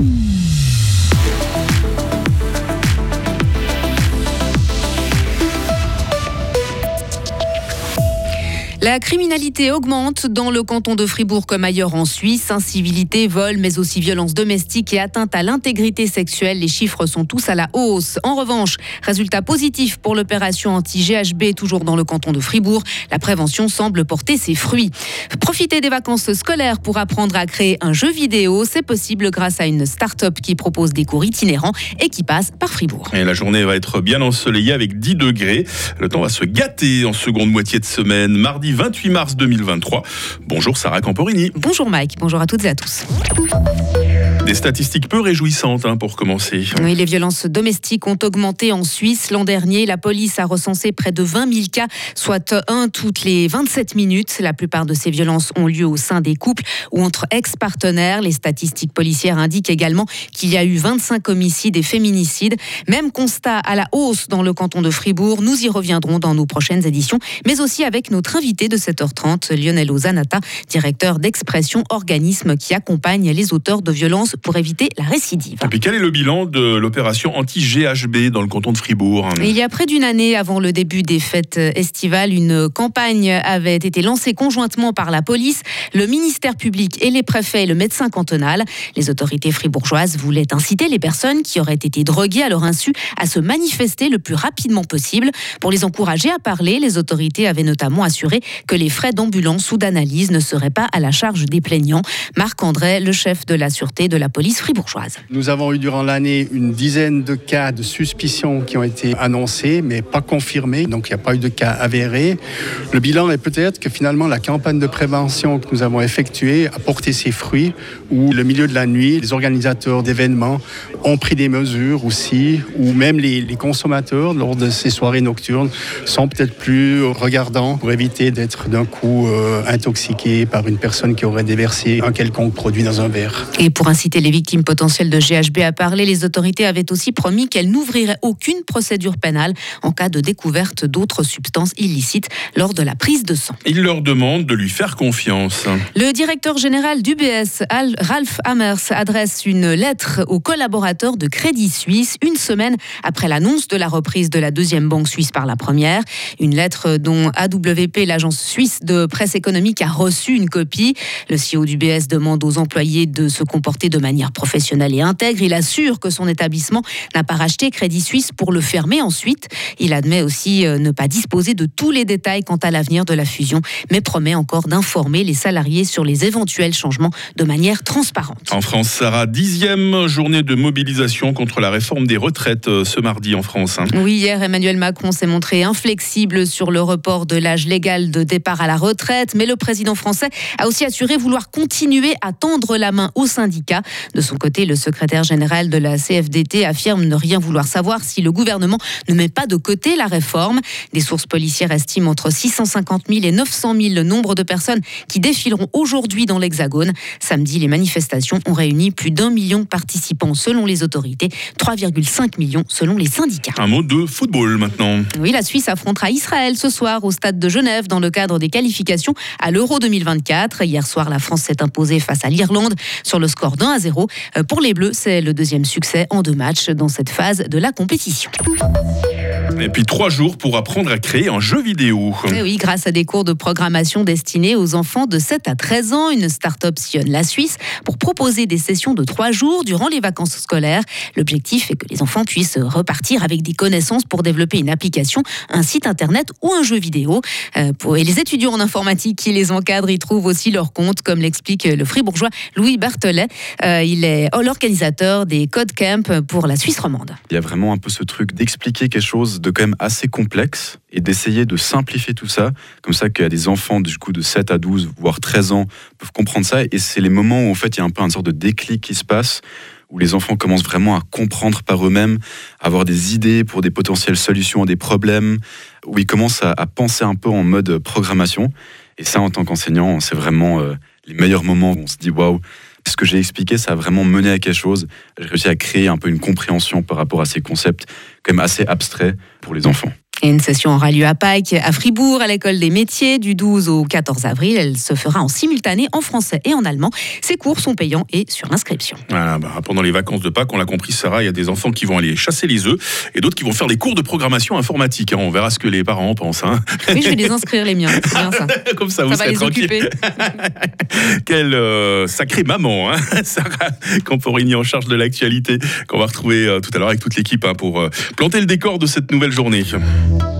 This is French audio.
Bye. La criminalité augmente dans le canton de Fribourg comme ailleurs en Suisse. Incivilité, vol, mais aussi violence domestique et atteinte à l'intégrité sexuelle. Les chiffres sont tous à la hausse. En revanche, résultat positif pour l'opération anti-GHB toujours dans le canton de Fribourg. La prévention semble porter ses fruits. Profiter des vacances scolaires pour apprendre à créer un jeu vidéo, c'est possible grâce à une start-up qui propose des cours itinérants et qui passe par Fribourg. La journée va être bien ensoleillée avec 10 degrés. Le temps va se gâter en seconde moitié de semaine. Mardi 28 mars 2023. Bonjour Sarah Camporini. Bonjour Mike, bonjour à toutes et à tous. Des statistiques peu réjouissantes hein, pour commencer. Oui, les violences domestiques ont augmenté en Suisse. L'an dernier, la police a recensé près de 20 000 cas, soit un toutes les 27 minutes. La plupart de ces violences ont lieu au sein des couples ou entre ex-partenaires. Les statistiques policières indiquent également qu'il y a eu 25 homicides et féminicides. Même constat à la hausse dans le canton de Fribourg. Nous y reviendrons dans nos prochaines éditions, mais aussi avec notre invité de 7h30, Lionel Ozanata, directeur d'Expression, organisme qui accompagne les auteurs de violences pour éviter la récidive. Et puis quel est le bilan de l'opération anti-GHB dans le canton de Fribourg? Il y a près d'une année avant le début des fêtes estivales, une campagne avait été lancée conjointement par la police, le ministère public et les préfets et le médecin cantonal. Les autorités fribourgeoises voulaient inciter les personnes qui auraient été droguées à leur insu à se manifester le plus rapidement possible. Pour les encourager à parler, les autorités avaient notamment assuré que les frais d'ambulance ou d'analyse ne seraient pas à la charge des plaignants. Marc André, le chef de la sûreté de la police fribourgeoise. Nous avons eu durant l'année une dizaine de cas de suspicion qui ont été annoncés, mais pas confirmés, donc il n'y a pas eu de cas avérés. Le bilan est peut-être que finalement la campagne de prévention que nous avons effectuée a porté ses fruits, où le milieu de la nuit, les organisateurs d'événements ont pris des mesures aussi, ou même les, les consommateurs lors de ces soirées nocturnes sont peut-être plus regardants pour éviter d'être d'un coup euh, intoxiqués par une personne qui aurait déversé un quelconque produit dans un verre. Et pour inciter les victimes potentielles de GHB à parler, les autorités avaient aussi promis qu'elles n'ouvriraient aucune procédure pénale en cas de découverte d'autres substances illicites lors de la prise de sang. Il leur demande de lui faire confiance. Le directeur général d'UBS, Ralph Hammers, adresse une lettre aux collaborateurs de Crédit Suisse une semaine après l'annonce de la reprise de la deuxième banque suisse par la première. Une lettre dont AWP, l'agence suisse de presse économique, a reçu une copie. Le CEO d'UBS demande aux employés de se comporter de manière professionnelle et intègre. Il assure que son établissement n'a pas racheté Crédit Suisse pour le fermer ensuite. Il admet aussi euh, ne pas disposer de tous les détails quant à l'avenir de la fusion, mais promet encore d'informer les salariés sur les éventuels changements de manière transparente. En France, Sarah, dixième journée de mobilisation contre la réforme des retraites euh, ce mardi en France. hein. Oui, hier, Emmanuel Macron s'est montré inflexible sur le report de l'âge légal de départ à la retraite, mais le président français a aussi assuré vouloir continuer à tendre la main aux syndicats. De son côté, le secrétaire général de la CFDT affirme ne rien vouloir savoir si le gouvernement ne met pas de côté la réforme. Des sources policières estiment entre 650 000 et 900 000 le nombre de personnes qui défileront aujourd'hui dans l'Hexagone. Samedi, les manifestations ont réuni plus d'un million de participants selon les autorités, 3,5 millions selon les syndicats. Un mot de football maintenant. Oui, la Suisse affrontera Israël ce soir au stade de Genève dans le cadre des qualifications à l'Euro 2024. Hier soir, la France s'est imposée face à l'Irlande sur le score d'un à 0. Euh, Pour les Bleus, c'est le deuxième succès en deux matchs dans cette phase de la compétition. Et puis trois jours pour apprendre à créer un jeu vidéo. Eh oui, grâce à des cours de programmation destinés aux enfants de 7 à 13 ans, une start-up sillonne la Suisse pour proposer des sessions de trois jours durant les vacances scolaires. L'objectif est que les enfants puissent repartir avec des connaissances pour développer une application, un site internet ou un jeu vidéo. Euh, Et les étudiants en informatique qui les encadrent y trouvent aussi leur compte, comme l'explique le fribourgeois Louis Barthelet. Euh, il est l'organisateur des Code Camp pour la Suisse romande. Il y a vraiment un peu ce truc d'expliquer quelque chose de quand même assez complexe et d'essayer de simplifier tout ça, comme ça qu'il y a des enfants du coup de 7 à 12, voire 13 ans peuvent comprendre ça. Et c'est les moments où en fait il y a un peu une sorte de déclic qui se passe, où les enfants commencent vraiment à comprendre par eux-mêmes, avoir des idées pour des potentielles solutions à des problèmes, où ils commencent à, à penser un peu en mode programmation. Et ça, en tant qu'enseignant, c'est vraiment euh, les meilleurs moments où on se dit waouh, ce que j'ai expliqué, ça a vraiment mené à quelque chose. J'ai réussi à créer un peu une compréhension par rapport à ces concepts quand même assez abstraits pour les enfants. Et une session aura lieu à Pâques, à Fribourg, à l'école des métiers, du 12 au 14 avril. Elle se fera en simultané en français et en allemand. Ces cours sont payants et sur l'inscription. Voilà, bah, pendant les vacances de Pâques, on l'a compris, Sarah, il y a des enfants qui vont aller chasser les œufs et d'autres qui vont faire des cours de programmation informatique. hein. On verra ce que les parents en pensent. hein. Oui, je vais les inscrire, les miens. Bien ça. Comme ça, vous Ça va serez les tranquille. Quelle euh, sacrée maman, hein, Sarah Camporini en charge de l'actualité, qu'on va retrouver euh, tout à l'heure avec toute l'équipe hein, pour euh, planter le décor de cette nouvelle journée.